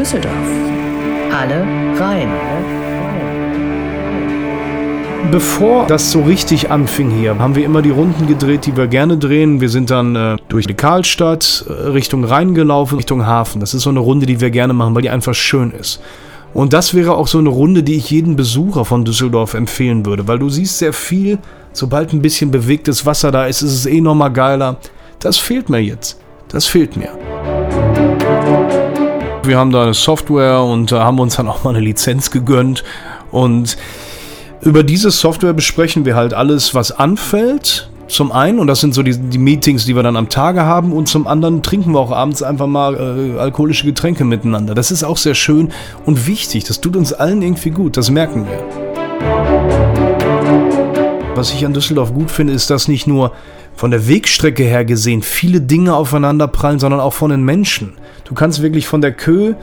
Düsseldorf. Alle rein. Bevor das so richtig anfing hier, haben wir immer die Runden gedreht, die wir gerne drehen. Wir sind dann äh, durch die Karlstadt äh, Richtung Rhein gelaufen, Richtung Hafen. Das ist so eine Runde, die wir gerne machen, weil die einfach schön ist. Und das wäre auch so eine Runde, die ich jedem Besucher von Düsseldorf empfehlen würde, weil du siehst sehr viel, sobald ein bisschen bewegtes Wasser da ist, ist es eh nochmal geiler. Das fehlt mir jetzt. Das fehlt mir. Wir haben da eine Software und äh, haben uns dann auch mal eine Lizenz gegönnt und über diese Software besprechen wir halt alles, was anfällt. Zum einen, und das sind so die, die Meetings, die wir dann am Tage haben, und zum anderen trinken wir auch abends einfach mal äh, alkoholische Getränke miteinander. Das ist auch sehr schön und wichtig. Das tut uns allen irgendwie gut, das merken wir. Was ich an Düsseldorf gut finde, ist, dass nicht nur von der Wegstrecke her gesehen viele Dinge aufeinander prallen, sondern auch von den Menschen. Du kannst wirklich von der Kö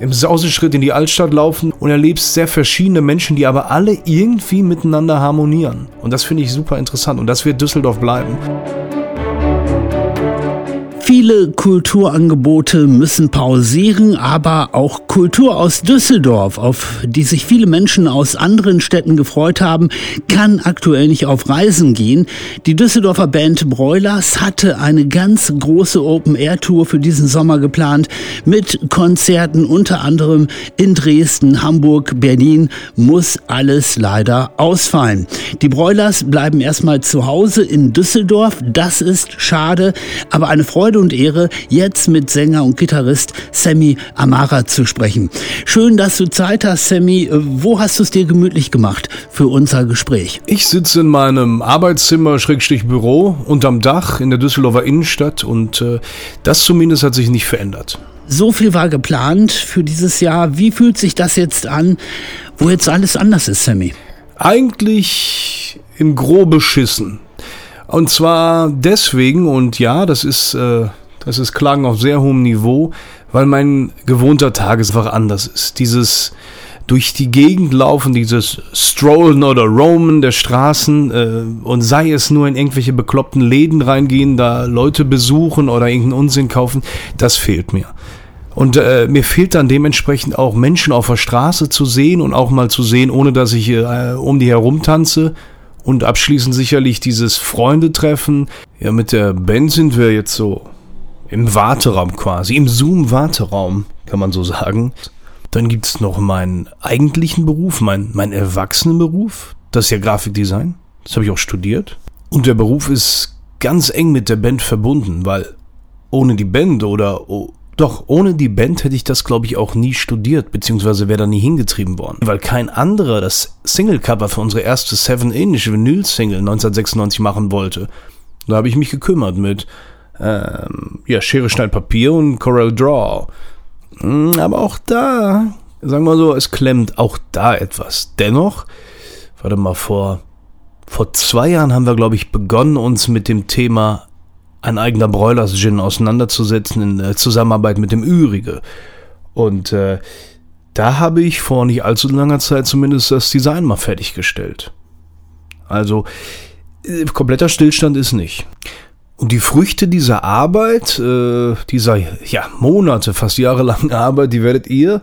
im Sauseschritt in die Altstadt laufen und erlebst sehr verschiedene Menschen, die aber alle irgendwie miteinander harmonieren. Und das finde ich super interessant und das wird Düsseldorf bleiben. Viele Kulturangebote müssen pausieren, aber auch Kultur aus Düsseldorf, auf die sich viele Menschen aus anderen Städten gefreut haben, kann aktuell nicht auf Reisen gehen. Die Düsseldorfer Band Broilers hatte eine ganz große Open-Air-Tour für diesen Sommer geplant mit Konzerten unter anderem in Dresden, Hamburg, Berlin. Muss alles leider ausfallen. Die Broilers bleiben erstmal zu Hause in Düsseldorf. Das ist schade, aber eine Freude Freude und Ehre, jetzt mit Sänger und Gitarrist Sammy Amara zu sprechen. Schön, dass du Zeit hast, Sammy. Wo hast du es dir gemütlich gemacht für unser Gespräch? Ich sitze in meinem Arbeitszimmer, Schrägstrich Büro, unterm Dach in der Düsseldorfer Innenstadt und äh, das zumindest hat sich nicht verändert. So viel war geplant für dieses Jahr. Wie fühlt sich das jetzt an, wo jetzt alles anders ist, Sammy? Eigentlich in grob beschissen. Und zwar deswegen, und ja, das ist, äh, das ist Klagen auf sehr hohem Niveau, weil mein gewohnter Tagesfach anders ist. Dieses durch die Gegend laufen, dieses Strollen oder Roamen der Straßen äh, und sei es nur in irgendwelche bekloppten Läden reingehen, da Leute besuchen oder irgendeinen Unsinn kaufen, das fehlt mir. Und äh, mir fehlt dann dementsprechend auch Menschen auf der Straße zu sehen und auch mal zu sehen, ohne dass ich äh, um die herum tanze und abschließend sicherlich dieses Freundetreffen. Ja, mit der Band sind wir jetzt so im Warteraum quasi, im Zoom-Warteraum, kann man so sagen. Dann gibt es noch meinen eigentlichen Beruf, mein, mein Erwachsenenberuf. Das ist ja Grafikdesign. Das habe ich auch studiert. Und der Beruf ist ganz eng mit der Band verbunden, weil ohne die Band oder doch, ohne die Band hätte ich das, glaube ich, auch nie studiert, beziehungsweise wäre da nie hingetrieben worden. Weil kein anderer das Singlecover für unsere erste 7-Inch Vinyl-Single 1996 machen wollte. Da habe ich mich gekümmert mit, ähm, ja, Schere, Schneid, Papier und Corel Draw. Hm, aber auch da, sagen wir so, es klemmt auch da etwas. Dennoch, warte mal, vor, vor zwei Jahren haben wir, glaube ich, begonnen, uns mit dem Thema ein eigener Broilers Gin auseinanderzusetzen in äh, Zusammenarbeit mit dem Ürige. Und äh, da habe ich vor nicht allzu langer Zeit zumindest das Design mal fertiggestellt. Also äh, kompletter Stillstand ist nicht. Und die Früchte dieser Arbeit, äh, dieser ja Monate, fast jahrelangen Arbeit, die werdet ihr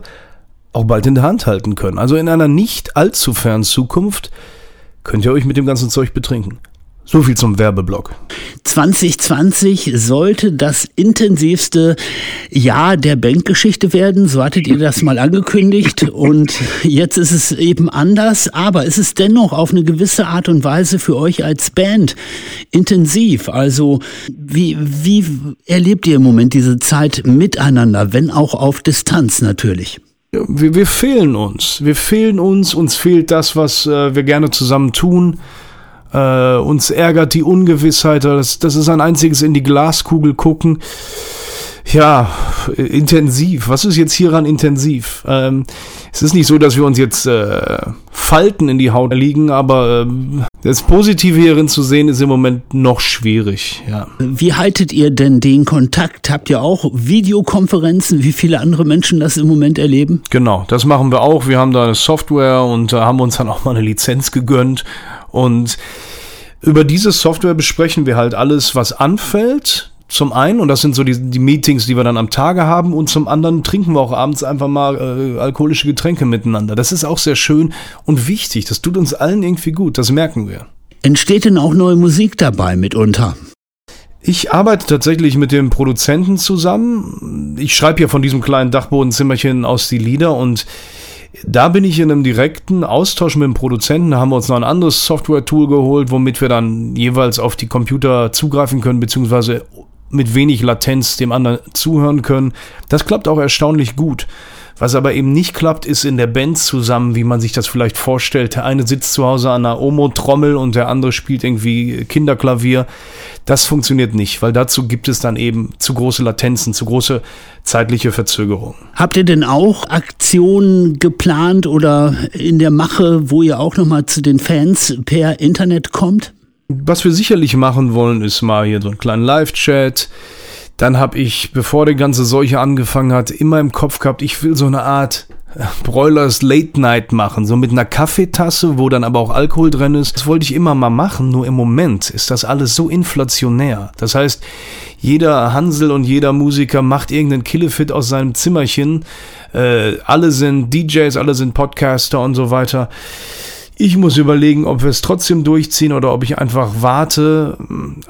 auch bald in der Hand halten können. Also in einer nicht allzu fernen Zukunft könnt ihr euch mit dem ganzen Zeug betrinken. So viel zum Werbeblock. 2020 sollte das intensivste Jahr der Bankgeschichte werden. So hattet ihr das mal angekündigt. Und jetzt ist es eben anders. Aber es ist dennoch auf eine gewisse Art und Weise für euch als Band intensiv. Also wie, wie erlebt ihr im Moment diese Zeit miteinander, wenn auch auf Distanz natürlich? Wir, wir fehlen uns. Wir fehlen uns. Uns fehlt das, was äh, wir gerne zusammen tun. Äh, uns ärgert die Ungewissheit. Das, das ist ein einziges in die Glaskugel gucken. Ja, intensiv. Was ist jetzt hieran intensiv? Ähm, es ist nicht so, dass wir uns jetzt äh, Falten in die Haut liegen, aber äh, das Positive hierin zu sehen ist im Moment noch schwierig. Ja. Wie haltet ihr denn den Kontakt? Habt ihr auch Videokonferenzen, wie viele andere Menschen das im Moment erleben? Genau, das machen wir auch. Wir haben da eine Software und äh, haben uns dann auch mal eine Lizenz gegönnt und über diese Software besprechen wir halt alles, was anfällt. Zum einen, und das sind so die, die Meetings, die wir dann am Tage haben, und zum anderen trinken wir auch abends einfach mal äh, alkoholische Getränke miteinander. Das ist auch sehr schön und wichtig. Das tut uns allen irgendwie gut, das merken wir. Entsteht denn auch neue Musik dabei mitunter? Ich arbeite tatsächlich mit dem Produzenten zusammen. Ich schreibe ja von diesem kleinen Dachbodenzimmerchen aus die Lieder und da bin ich in einem direkten Austausch mit dem Produzenten. Da haben wir uns noch ein anderes Software-Tool geholt, womit wir dann jeweils auf die Computer zugreifen können, beziehungsweise mit wenig Latenz dem anderen zuhören können. Das klappt auch erstaunlich gut. Was aber eben nicht klappt, ist in der Band zusammen, wie man sich das vielleicht vorstellt. Der eine sitzt zu Hause an einer Omo-Trommel und der andere spielt irgendwie Kinderklavier. Das funktioniert nicht, weil dazu gibt es dann eben zu große Latenzen, zu große zeitliche Verzögerungen. Habt ihr denn auch Aktionen geplant oder in der Mache, wo ihr auch nochmal zu den Fans per Internet kommt? Was wir sicherlich machen wollen, ist mal hier so einen kleinen Live-Chat dann habe ich, bevor die ganze Seuche angefangen hat, immer im Kopf gehabt, ich will so eine Art äh, Broilers Late Night machen, so mit einer Kaffeetasse, wo dann aber auch Alkohol drin ist. Das wollte ich immer mal machen, nur im Moment ist das alles so inflationär. Das heißt, jeder Hansel und jeder Musiker macht irgendeinen Killefit aus seinem Zimmerchen. Äh, alle sind DJs, alle sind Podcaster und so weiter. Ich muss überlegen, ob wir es trotzdem durchziehen oder ob ich einfach warte.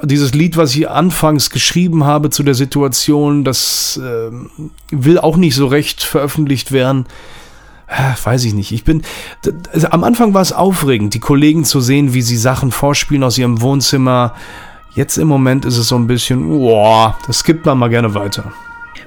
Dieses Lied, was ich anfangs geschrieben habe zu der Situation, das äh, will auch nicht so recht veröffentlicht werden. weiß ich nicht. Ich bin. Also am Anfang war es aufregend, die Kollegen zu sehen, wie sie Sachen vorspielen aus ihrem Wohnzimmer. Jetzt im Moment ist es so ein bisschen, boah, das gibt man mal gerne weiter.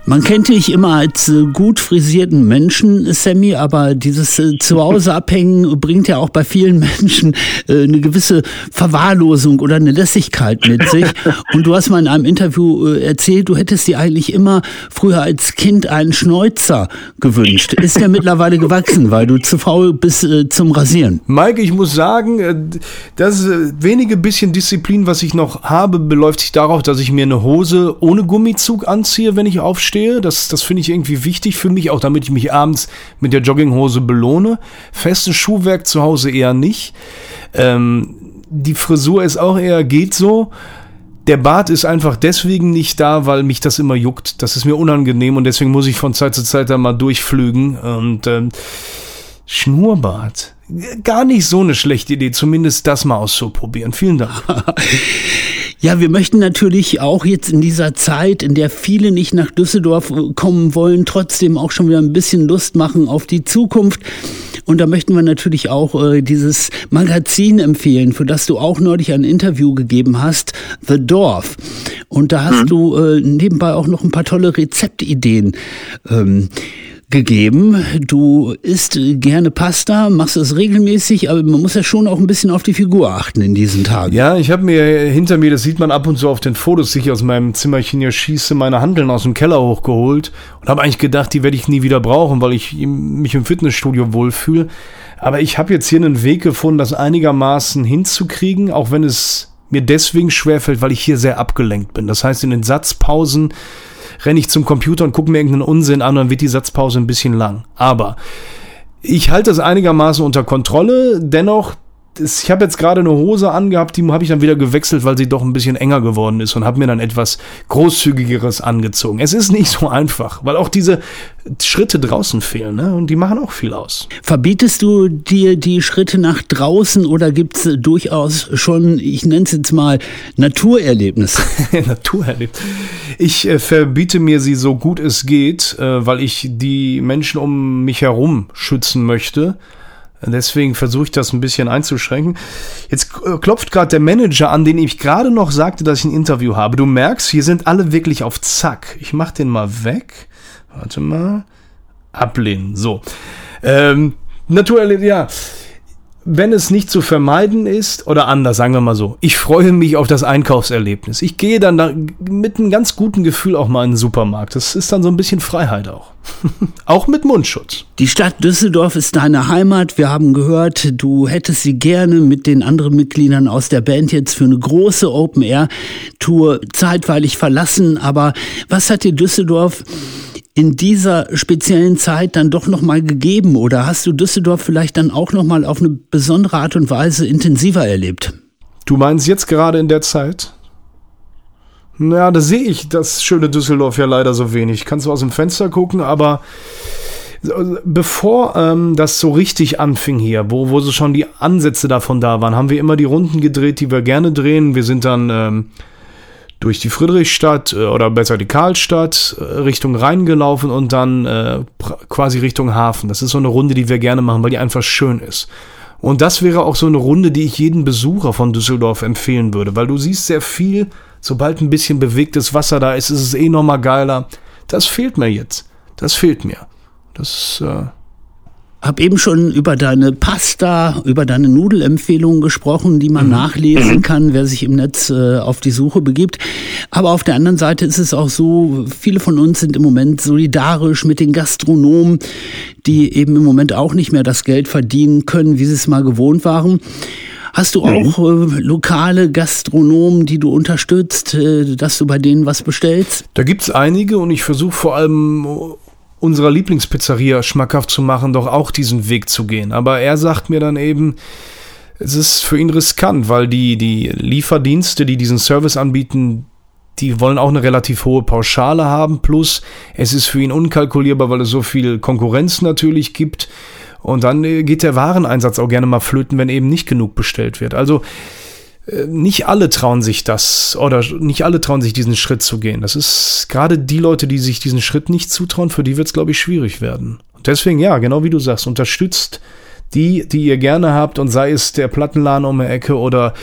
Man kennt dich immer als äh, gut frisierten Menschen, Sammy, aber dieses äh, Zuhause abhängen bringt ja auch bei vielen Menschen äh, eine gewisse Verwahrlosung oder eine Lässigkeit mit sich. Und du hast mal in einem Interview äh, erzählt, du hättest dir eigentlich immer früher als Kind einen Schnäuzer gewünscht. Ist der mittlerweile gewachsen, weil du zu faul bist zum Rasieren? Mike, ich muss sagen, das wenige bisschen Disziplin, was ich noch habe, beläuft sich darauf, dass ich mir eine Hose ohne Gummizug anziehe, wenn ich aufstehe stehe. Das, das finde ich irgendwie wichtig für mich, auch damit ich mich abends mit der Jogginghose belohne. Festes Schuhwerk zu Hause eher nicht. Ähm, die Frisur ist auch eher geht so. Der Bart ist einfach deswegen nicht da, weil mich das immer juckt. Das ist mir unangenehm und deswegen muss ich von Zeit zu Zeit da mal durchflügen. Und ähm, Schnurrbart. Gar nicht so eine schlechte Idee, zumindest das mal auszuprobieren. Vielen Dank. Ja, wir möchten natürlich auch jetzt in dieser Zeit, in der viele nicht nach Düsseldorf äh, kommen wollen, trotzdem auch schon wieder ein bisschen Lust machen auf die Zukunft. Und da möchten wir natürlich auch äh, dieses Magazin empfehlen, für das du auch neulich ein Interview gegeben hast, The Dorf. Und da hast mhm. du äh, nebenbei auch noch ein paar tolle Rezeptideen. Ähm, gegeben. Du isst gerne Pasta, machst es regelmäßig, aber man muss ja schon auch ein bisschen auf die Figur achten in diesen Tagen. Ja, ich habe mir hinter mir, das sieht man ab und zu auf den Fotos, die ich aus meinem Zimmerchen hier schieße, meine Handeln aus dem Keller hochgeholt und habe eigentlich gedacht, die werde ich nie wieder brauchen, weil ich mich im Fitnessstudio wohlfühle. Aber ich habe jetzt hier einen Weg gefunden, das einigermaßen hinzukriegen, auch wenn es mir deswegen schwerfällt, weil ich hier sehr abgelenkt bin. Das heißt, in den Satzpausen renne ich zum Computer und gucke mir irgendeinen Unsinn an, dann wird die Satzpause ein bisschen lang. Aber ich halte das einigermaßen unter Kontrolle. Dennoch ich habe jetzt gerade eine Hose angehabt, die habe ich dann wieder gewechselt, weil sie doch ein bisschen enger geworden ist und habe mir dann etwas großzügigeres angezogen. Es ist nicht so einfach, weil auch diese Schritte draußen fehlen, ne? Und die machen auch viel aus. Verbietest du dir die Schritte nach draußen oder gibt es durchaus schon, ich nenne es jetzt mal, Naturerlebnisse? Naturerlebnisse. Ich äh, verbiete mir sie so gut es geht, äh, weil ich die Menschen um mich herum schützen möchte. Deswegen versuche ich das ein bisschen einzuschränken. Jetzt äh, klopft gerade der Manager an, den ich gerade noch sagte, dass ich ein Interview habe. Du merkst, hier sind alle wirklich auf Zack. Ich mache den mal weg. Warte mal. Ablehnen. So. Ähm, Naturell, ja wenn es nicht zu vermeiden ist, oder anders, sagen wir mal so, ich freue mich auf das Einkaufserlebnis. Ich gehe dann da mit einem ganz guten Gefühl auch mal in den Supermarkt. Das ist dann so ein bisschen Freiheit auch. auch mit Mundschutz. Die Stadt Düsseldorf ist deine Heimat. Wir haben gehört, du hättest sie gerne mit den anderen Mitgliedern aus der Band jetzt für eine große Open-Air-Tour zeitweilig verlassen. Aber was hat dir Düsseldorf in dieser speziellen Zeit dann doch noch mal gegeben oder hast du Düsseldorf vielleicht dann auch noch mal auf eine besondere Art und Weise intensiver erlebt? Du meinst jetzt gerade in der Zeit? Ja, da sehe ich das schöne Düsseldorf ja leider so wenig. Kannst du aus dem Fenster gucken, aber bevor ähm, das so richtig anfing hier, wo, wo so schon die Ansätze davon da waren, haben wir immer die Runden gedreht, die wir gerne drehen. Wir sind dann ähm, durch die Friedrichstadt äh, oder besser die Karlstadt äh, Richtung Rhein gelaufen und dann äh, quasi Richtung Hafen. Das ist so eine Runde, die wir gerne machen, weil die einfach schön ist. Und das wäre auch so eine Runde, die ich jedem Besucher von Düsseldorf empfehlen würde, weil du siehst sehr viel, sobald ein bisschen bewegtes Wasser da ist, ist es eh nochmal geiler. Das fehlt mir jetzt. Das fehlt mir. Das äh, habe eben schon über deine Pasta, über deine Nudelempfehlungen gesprochen, die man mhm. nachlesen mhm. kann, wer sich im Netz äh, auf die Suche begibt. Aber auf der anderen Seite ist es auch so, viele von uns sind im Moment solidarisch mit den Gastronomen, die eben im Moment auch nicht mehr das Geld verdienen können, wie sie es mal gewohnt waren. Hast du auch äh, lokale Gastronomen, die du unterstützt, äh, dass du bei denen was bestellst? Da gibt's einige und ich versuche vor allem unserer Lieblingspizzeria schmackhaft zu machen, doch auch diesen Weg zu gehen. Aber er sagt mir dann eben, es ist für ihn riskant, weil die, die Lieferdienste, die diesen Service anbieten, die wollen auch eine relativ hohe Pauschale haben, plus es ist für ihn unkalkulierbar, weil es so viel Konkurrenz natürlich gibt. Und dann geht der Wareneinsatz auch gerne mal flöten, wenn eben nicht genug bestellt wird. Also äh, nicht alle trauen sich das oder nicht alle trauen sich diesen Schritt zu gehen. Das ist gerade die Leute, die sich diesen Schritt nicht zutrauen, für die wird es, glaube ich, schwierig werden. Und deswegen, ja, genau wie du sagst, unterstützt die, die ihr gerne habt und sei es der Plattenladen um die Ecke oder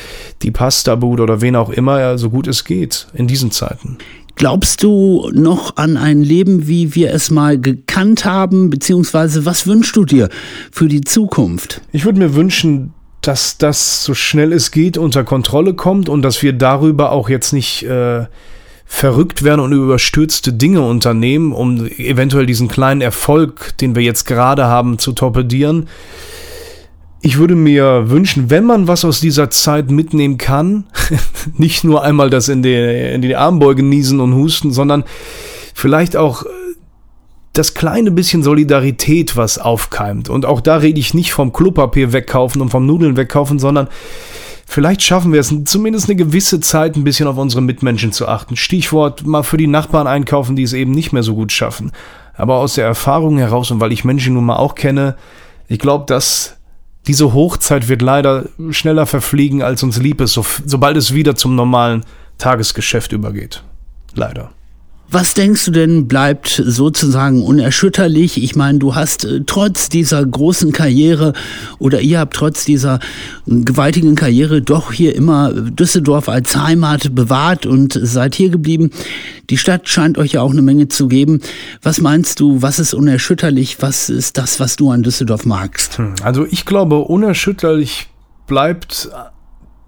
die Pasta-Bude oder wen auch immer, ja, so gut es geht in diesen Zeiten. Glaubst du noch an ein Leben, wie wir es mal gekannt haben, beziehungsweise was wünschst du dir für die Zukunft? Ich würde mir wünschen, dass das so schnell es geht unter Kontrolle kommt und dass wir darüber auch jetzt nicht äh, verrückt werden und überstürzte Dinge unternehmen, um eventuell diesen kleinen Erfolg, den wir jetzt gerade haben, zu torpedieren. Ich würde mir wünschen, wenn man was aus dieser Zeit mitnehmen kann, nicht nur einmal das in die, in die Armbeuge niesen und husten, sondern vielleicht auch das kleine bisschen Solidarität, was aufkeimt. Und auch da rede ich nicht vom Klopapier wegkaufen und vom Nudeln wegkaufen, sondern vielleicht schaffen wir es zumindest eine gewisse Zeit ein bisschen auf unsere Mitmenschen zu achten. Stichwort mal für die Nachbarn einkaufen, die es eben nicht mehr so gut schaffen. Aber aus der Erfahrung heraus und weil ich Menschen nun mal auch kenne, ich glaube, dass diese Hochzeit wird leider schneller verfliegen, als uns lieb ist, so, sobald es wieder zum normalen Tagesgeschäft übergeht. Leider. Was denkst du denn bleibt sozusagen unerschütterlich? Ich meine, du hast äh, trotz dieser großen Karriere oder ihr habt trotz dieser gewaltigen Karriere doch hier immer Düsseldorf als Heimat bewahrt und seid hier geblieben. Die Stadt scheint euch ja auch eine Menge zu geben. Was meinst du, was ist unerschütterlich? Was ist das, was du an Düsseldorf magst? Hm, also ich glaube, unerschütterlich bleibt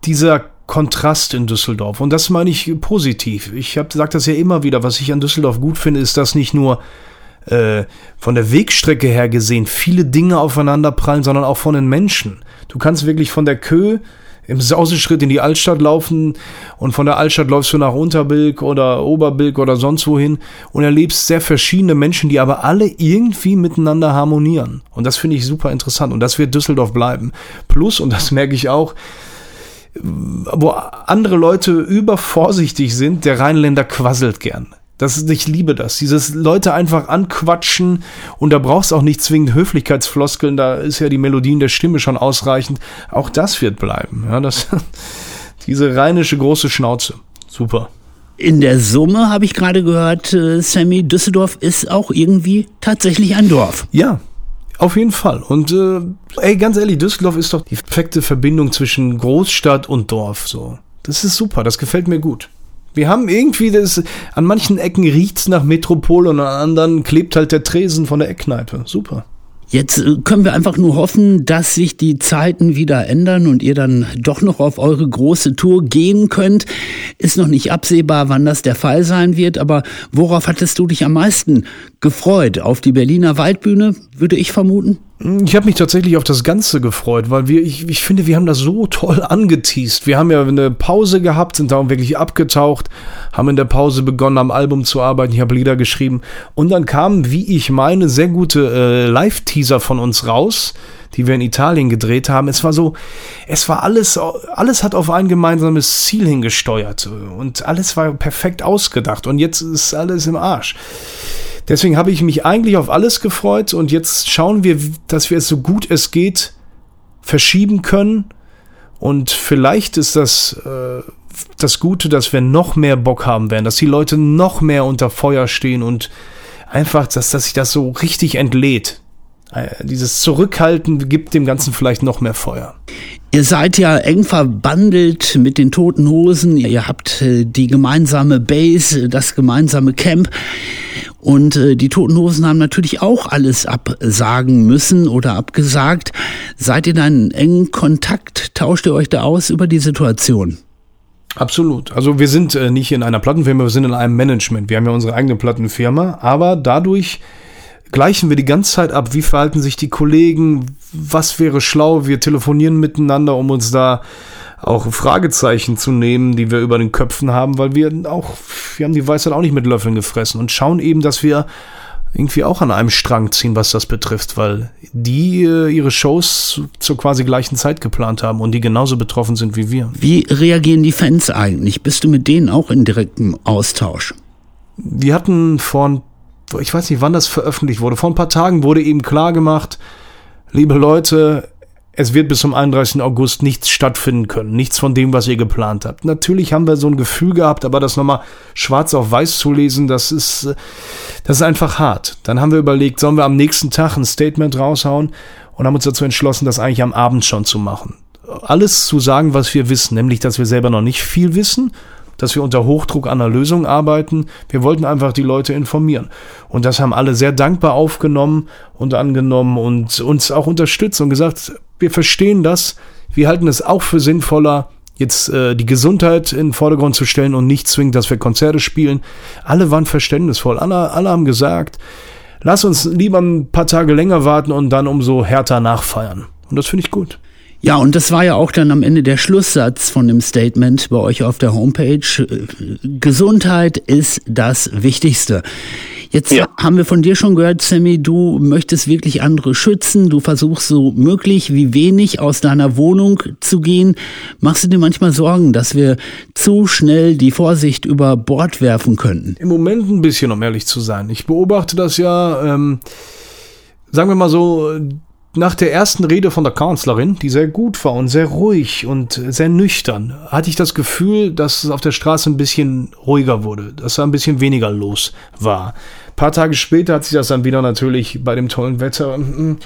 dieser Kontrast in Düsseldorf. Und das meine ich positiv. Ich habe sagt das ja immer wieder. Was ich an Düsseldorf gut finde, ist, dass nicht nur äh, von der Wegstrecke her gesehen viele Dinge aufeinander prallen, sondern auch von den Menschen. Du kannst wirklich von der Kö im Sauseschritt in die Altstadt laufen und von der Altstadt läufst du nach Unterbilk oder Oberbilk oder sonst wohin und erlebst sehr verschiedene Menschen, die aber alle irgendwie miteinander harmonieren. Und das finde ich super interessant und das wird Düsseldorf bleiben. Plus, und das merke ich auch, wo andere Leute übervorsichtig sind, der Rheinländer quasselt gern. Das, ich liebe das. Dieses Leute einfach anquatschen und da brauchst auch nicht zwingend Höflichkeitsfloskeln, da ist ja die Melodie in der Stimme schon ausreichend. Auch das wird bleiben. Ja, das, diese rheinische große Schnauze. Super. In der Summe habe ich gerade gehört, äh, Sammy, Düsseldorf ist auch irgendwie tatsächlich ein Dorf. Ja, auf jeden Fall. Und äh, ey, ganz ehrlich, Düsseldorf ist doch die perfekte Verbindung zwischen Großstadt und Dorf. So, das ist super. Das gefällt mir gut. Wir haben irgendwie das, an manchen Ecken riecht's nach Metropole und an anderen klebt halt der Tresen von der Eckkneipe. Super. Jetzt äh, können wir einfach nur hoffen, dass sich die Zeiten wieder ändern und ihr dann doch noch auf eure große Tour gehen könnt. Ist noch nicht absehbar, wann das der Fall sein wird, aber worauf hattest du dich am meisten gefreut? Auf die Berliner Waldbühne, würde ich vermuten? Ich habe mich tatsächlich auf das Ganze gefreut, weil wir, ich, ich finde, wir haben das so toll angeteased. Wir haben ja eine Pause gehabt, sind da wirklich abgetaucht, haben in der Pause begonnen, am Album zu arbeiten. Ich habe Lieder geschrieben und dann kamen, wie ich meine, sehr gute äh, Live-Teaser von uns raus, die wir in Italien gedreht haben. Es war so, es war alles, alles hat auf ein gemeinsames Ziel hingesteuert und alles war perfekt ausgedacht und jetzt ist alles im Arsch. Deswegen habe ich mich eigentlich auf alles gefreut und jetzt schauen wir, dass wir es so gut es geht verschieben können. Und vielleicht ist das äh, das Gute, dass wir noch mehr Bock haben werden, dass die Leute noch mehr unter Feuer stehen und einfach, dass, dass sich das so richtig entlädt. Äh, dieses Zurückhalten gibt dem Ganzen vielleicht noch mehr Feuer. Ihr seid ja eng verbandelt mit den Toten Hosen. Ihr habt äh, die gemeinsame Base, das gemeinsame Camp. Und äh, die Toten Hosen haben natürlich auch alles absagen müssen oder abgesagt. Seid ihr da in engen Kontakt? Tauscht ihr euch da aus über die Situation? Absolut. Also wir sind äh, nicht in einer Plattenfirma, wir sind in einem Management. Wir haben ja unsere eigene Plattenfirma, aber dadurch gleichen wir die ganze Zeit ab, wie verhalten sich die Kollegen, was wäre schlau, wir telefonieren miteinander, um uns da auch Fragezeichen zu nehmen, die wir über den Köpfen haben, weil wir auch, wir haben die Weisheit auch nicht mit Löffeln gefressen und schauen eben, dass wir irgendwie auch an einem Strang ziehen, was das betrifft, weil die äh, ihre Shows zur quasi gleichen Zeit geplant haben und die genauso betroffen sind wie wir. Wie reagieren die Fans eigentlich? Bist du mit denen auch in direktem Austausch? Wir hatten vor, ich weiß nicht, wann das veröffentlicht wurde, vor ein paar Tagen wurde eben klar gemacht, liebe Leute, es wird bis zum 31. August nichts stattfinden können. Nichts von dem, was ihr geplant habt. Natürlich haben wir so ein Gefühl gehabt, aber das nochmal schwarz auf weiß zu lesen, das ist, das ist einfach hart. Dann haben wir überlegt, sollen wir am nächsten Tag ein Statement raushauen und haben uns dazu entschlossen, das eigentlich am Abend schon zu machen. Alles zu sagen, was wir wissen, nämlich, dass wir selber noch nicht viel wissen dass wir unter Hochdruck an einer Lösung arbeiten. Wir wollten einfach die Leute informieren. Und das haben alle sehr dankbar aufgenommen und angenommen und uns auch unterstützt und gesagt, wir verstehen das. Wir halten es auch für sinnvoller, jetzt äh, die Gesundheit in den Vordergrund zu stellen und nicht zwingend, dass wir Konzerte spielen. Alle waren verständnisvoll. Alle, alle haben gesagt, lass uns lieber ein paar Tage länger warten und dann umso härter nachfeiern. Und das finde ich gut. Ja, und das war ja auch dann am Ende der Schlusssatz von dem Statement bei euch auf der Homepage. Gesundheit ist das Wichtigste. Jetzt ja. haben wir von dir schon gehört, Sammy, du möchtest wirklich andere schützen. Du versuchst so möglich wie wenig aus deiner Wohnung zu gehen. Machst du dir manchmal Sorgen, dass wir zu schnell die Vorsicht über Bord werfen könnten? Im Moment ein bisschen, um ehrlich zu sein. Ich beobachte das ja, ähm, sagen wir mal so, nach der ersten Rede von der Kanzlerin, die sehr gut war und sehr ruhig und sehr nüchtern, hatte ich das Gefühl, dass es auf der Straße ein bisschen ruhiger wurde, dass da ein bisschen weniger los war. Ein paar Tage später hat sich das dann wieder natürlich bei dem tollen Wetter mm,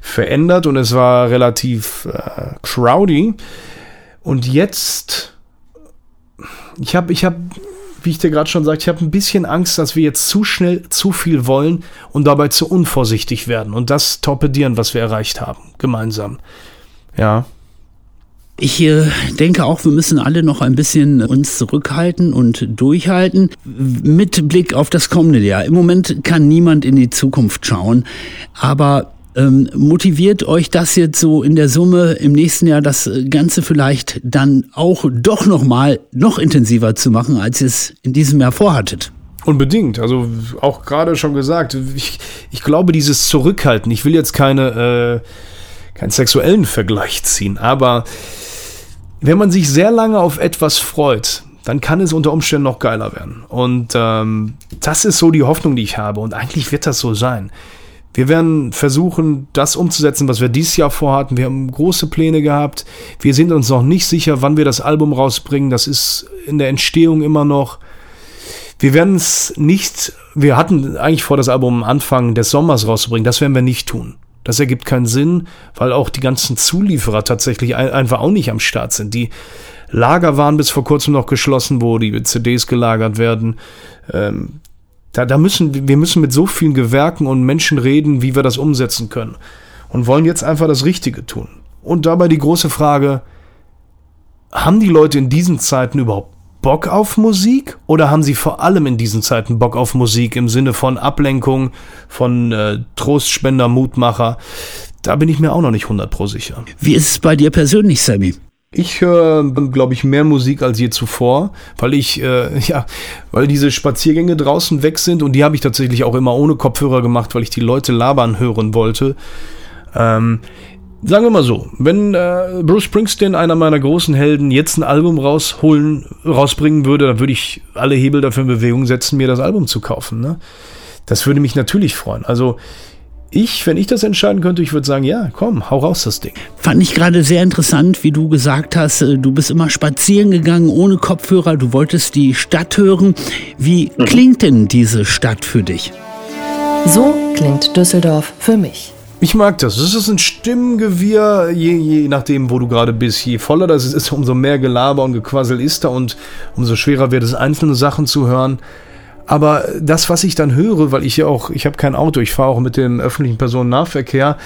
verändert und es war relativ äh, crowdy. Und jetzt, ich habe ich hab wie ich dir gerade schon sagte, ich habe ein bisschen Angst, dass wir jetzt zu schnell zu viel wollen und dabei zu unvorsichtig werden und das torpedieren, was wir erreicht haben, gemeinsam. Ja. Ich äh, denke auch, wir müssen alle noch ein bisschen uns zurückhalten und durchhalten mit Blick auf das kommende Jahr. Im Moment kann niemand in die Zukunft schauen, aber ähm, motiviert euch das jetzt so in der Summe im nächsten Jahr das Ganze vielleicht dann auch doch noch mal noch intensiver zu machen, als ihr es in diesem Jahr vorhattet? Unbedingt. Also auch gerade schon gesagt, ich, ich glaube, dieses Zurückhalten, ich will jetzt keine, äh, keinen sexuellen Vergleich ziehen, aber wenn man sich sehr lange auf etwas freut, dann kann es unter Umständen noch geiler werden. Und ähm, das ist so die Hoffnung, die ich habe. Und eigentlich wird das so sein. Wir werden versuchen, das umzusetzen, was wir dieses Jahr vorhatten. Wir haben große Pläne gehabt. Wir sind uns noch nicht sicher, wann wir das Album rausbringen. Das ist in der Entstehung immer noch. Wir werden es nicht, wir hatten eigentlich vor, das Album Anfang des Sommers rauszubringen. Das werden wir nicht tun. Das ergibt keinen Sinn, weil auch die ganzen Zulieferer tatsächlich einfach auch nicht am Start sind. Die Lager waren bis vor kurzem noch geschlossen, wo die CDs gelagert werden. Ähm, da, da müssen, wir müssen mit so vielen Gewerken und Menschen reden, wie wir das umsetzen können. Und wollen jetzt einfach das Richtige tun. Und dabei die große Frage, haben die Leute in diesen Zeiten überhaupt Bock auf Musik oder haben Sie vor allem in diesen Zeiten Bock auf Musik im Sinne von Ablenkung, von äh, Trostspender, Mutmacher? Da bin ich mir auch noch nicht 100 pro sicher. Wie ist es bei dir persönlich, Sammy? Ich höre, glaube ich, mehr Musik als je zuvor, weil ich, äh, ja, weil diese Spaziergänge draußen weg sind und die habe ich tatsächlich auch immer ohne Kopfhörer gemacht, weil ich die Leute labern hören wollte. Ähm, sagen wir mal so, wenn äh, Bruce Springsteen, einer meiner großen Helden, jetzt ein Album rausholen, rausbringen würde, dann würde ich alle Hebel dafür in Bewegung setzen, mir das Album zu kaufen. Ne? Das würde mich natürlich freuen. Also ich, wenn ich das entscheiden könnte, ich würde sagen, ja, komm, hau raus das Ding. Fand ich gerade sehr interessant, wie du gesagt hast, äh, du bist immer spazieren gegangen ohne Kopfhörer, du wolltest die Stadt hören. Wie mhm. klingt denn diese Stadt für dich? So klingt Düsseldorf für mich. Ich mag das. Das ist ein Stimmengewirr, je, je nachdem, wo du gerade bist. Je voller das ist, umso mehr Gelaber und Gequassel ist da und umso schwerer wird es, einzelne Sachen zu hören. Aber das, was ich dann höre, weil ich ja auch, ich habe kein Auto, ich fahre auch mit dem öffentlichen Personennahverkehr,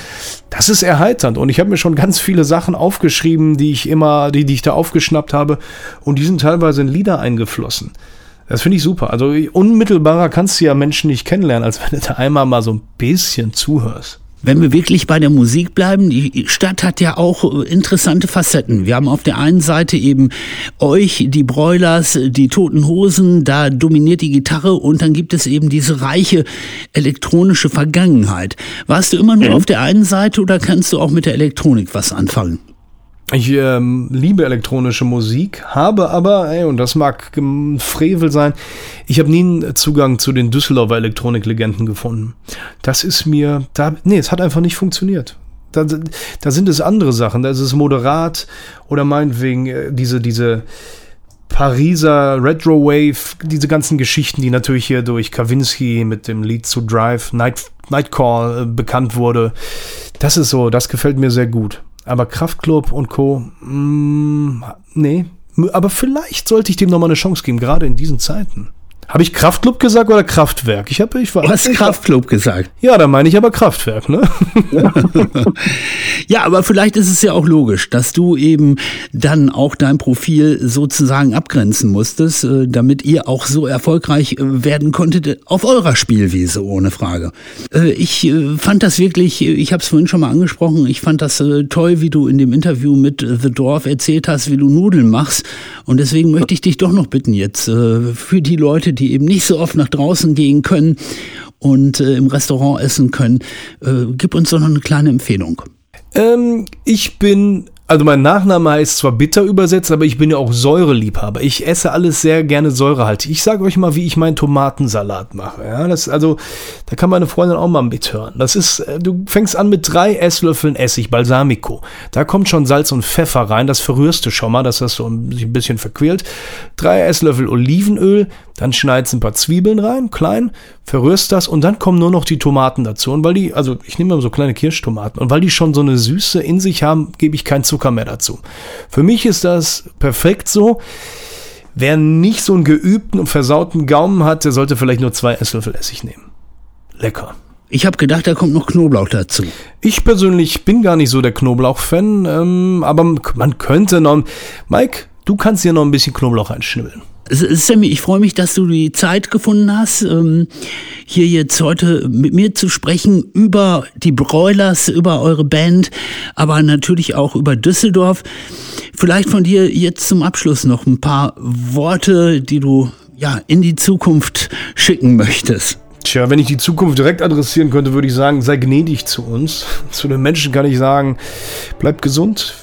das ist erheiternd. Und ich habe mir schon ganz viele Sachen aufgeschrieben, die ich immer, die, die ich da aufgeschnappt habe. Und die sind teilweise in Lieder eingeflossen. Das finde ich super. Also unmittelbarer kannst du ja Menschen nicht kennenlernen, als wenn du da einmal mal so ein bisschen zuhörst. Wenn wir wirklich bei der Musik bleiben, die Stadt hat ja auch äh, interessante Facetten. Wir haben auf der einen Seite eben euch, die Broilers, die Toten Hosen, da dominiert die Gitarre und dann gibt es eben diese reiche elektronische Vergangenheit. Warst du immer nur mhm. auf der einen Seite oder kannst du auch mit der Elektronik was anfangen? Ich ähm, liebe elektronische Musik, habe aber, ey, und das mag Frevel sein, ich habe nie einen Zugang zu den Düsseldorfer Elektroniklegenden gefunden. Das ist mir, da, nee, es hat einfach nicht funktioniert. Da, da sind es andere Sachen, da ist es moderat oder meinetwegen äh, diese, diese Pariser Retro Wave, diese ganzen Geschichten, die natürlich hier durch Kawinski mit dem Lied zu Drive, Night, Nightcall äh, bekannt wurde. Das ist so, das gefällt mir sehr gut. Aber Kraftklub und Co., mm, nee. Aber vielleicht sollte ich dem nochmal eine Chance geben, gerade in diesen Zeiten. Habe ich Kraftclub gesagt oder Kraftwerk? Ich habe, ich war. Du hast Kraftclub gesagt. Ja, da meine ich aber Kraftwerk, ne? ja, aber vielleicht ist es ja auch logisch, dass du eben dann auch dein Profil sozusagen abgrenzen musstest, äh, damit ihr auch so erfolgreich äh, werden konntet auf eurer Spielwiese, ohne Frage. Äh, ich fand das wirklich, ich habe es vorhin schon mal angesprochen, ich fand das toll, wie du in dem Interview mit The Dorf erzählt hast, wie du Nudeln machst. Und deswegen möchte ich dich doch noch bitten jetzt für die Leute, die eben nicht so oft nach draußen gehen können und äh, im Restaurant essen können. Äh, gib uns doch noch eine kleine Empfehlung. Ähm, ich bin also mein Nachname heißt zwar bitter übersetzt, aber ich bin ja auch Säureliebhaber. Ich esse alles sehr gerne säurehaltig. Ich sage euch mal, wie ich meinen Tomatensalat mache. Ja, das also, da kann meine Freundin auch mal mithören. Das ist, äh, du fängst an mit drei Esslöffeln Essig, Balsamico. Da kommt schon Salz und Pfeffer rein. Das verrührst du schon mal, dass das so ein bisschen verquält. Drei Esslöffel Olivenöl, dann schneidest ein paar Zwiebeln rein, klein, verrührst das und dann kommen nur noch die Tomaten dazu. Und weil die, also ich nehme mal so kleine Kirschtomaten und weil die schon so eine Süße in sich haben, gebe ich keinen Zucker mehr dazu. Für mich ist das perfekt so. Wer nicht so einen geübten und versauten Gaumen hat, der sollte vielleicht nur zwei Esslöffel Essig nehmen. Lecker. Ich habe gedacht, da kommt noch Knoblauch dazu. Ich persönlich bin gar nicht so der Knoblauch-Fan, ähm, aber man könnte noch. Mike, du kannst hier noch ein bisschen Knoblauch einschnibbeln. Sammy, ich freue mich, dass du die Zeit gefunden hast, ähm, hier jetzt heute mit mir zu sprechen über die Broilers, über eure Band, aber natürlich auch über Düsseldorf. Vielleicht von dir jetzt zum Abschluss noch ein paar Worte, die du ja in die Zukunft schicken möchtest. Tja, wenn ich die Zukunft direkt adressieren könnte, würde ich sagen, sei gnädig zu uns. Zu den Menschen kann ich sagen, bleib gesund.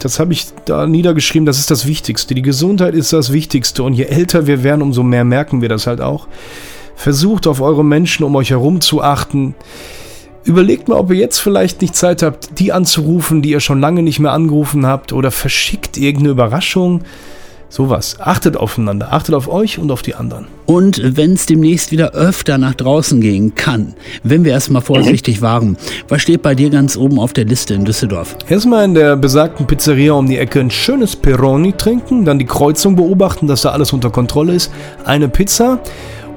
Das habe ich da niedergeschrieben, das ist das Wichtigste. Die Gesundheit ist das Wichtigste. Und je älter wir werden, umso mehr merken wir das halt auch. Versucht auf eure Menschen um euch herum zu achten. Überlegt mal, ob ihr jetzt vielleicht nicht Zeit habt, die anzurufen, die ihr schon lange nicht mehr angerufen habt. Oder verschickt irgendeine Überraschung. Sowas. Achtet aufeinander, achtet auf euch und auf die anderen. Und wenn es demnächst wieder öfter nach draußen gehen kann, wenn wir erstmal vorsichtig waren, was steht bei dir ganz oben auf der Liste in Düsseldorf? Erstmal in der besagten Pizzeria um die Ecke ein schönes Peroni trinken, dann die Kreuzung beobachten, dass da alles unter Kontrolle ist, eine Pizza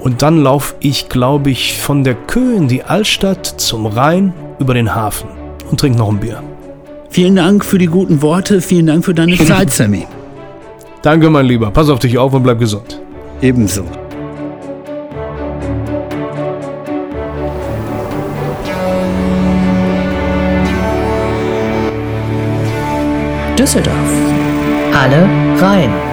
und dann laufe ich, glaube ich, von der Kö in die Altstadt zum Rhein über den Hafen und trinke noch ein Bier. Vielen Dank für die guten Worte, vielen Dank für deine Zeit, Sammy. Danke, mein Lieber. Pass auf dich auf und bleib gesund. Ebenso. Düsseldorf. Alle rein.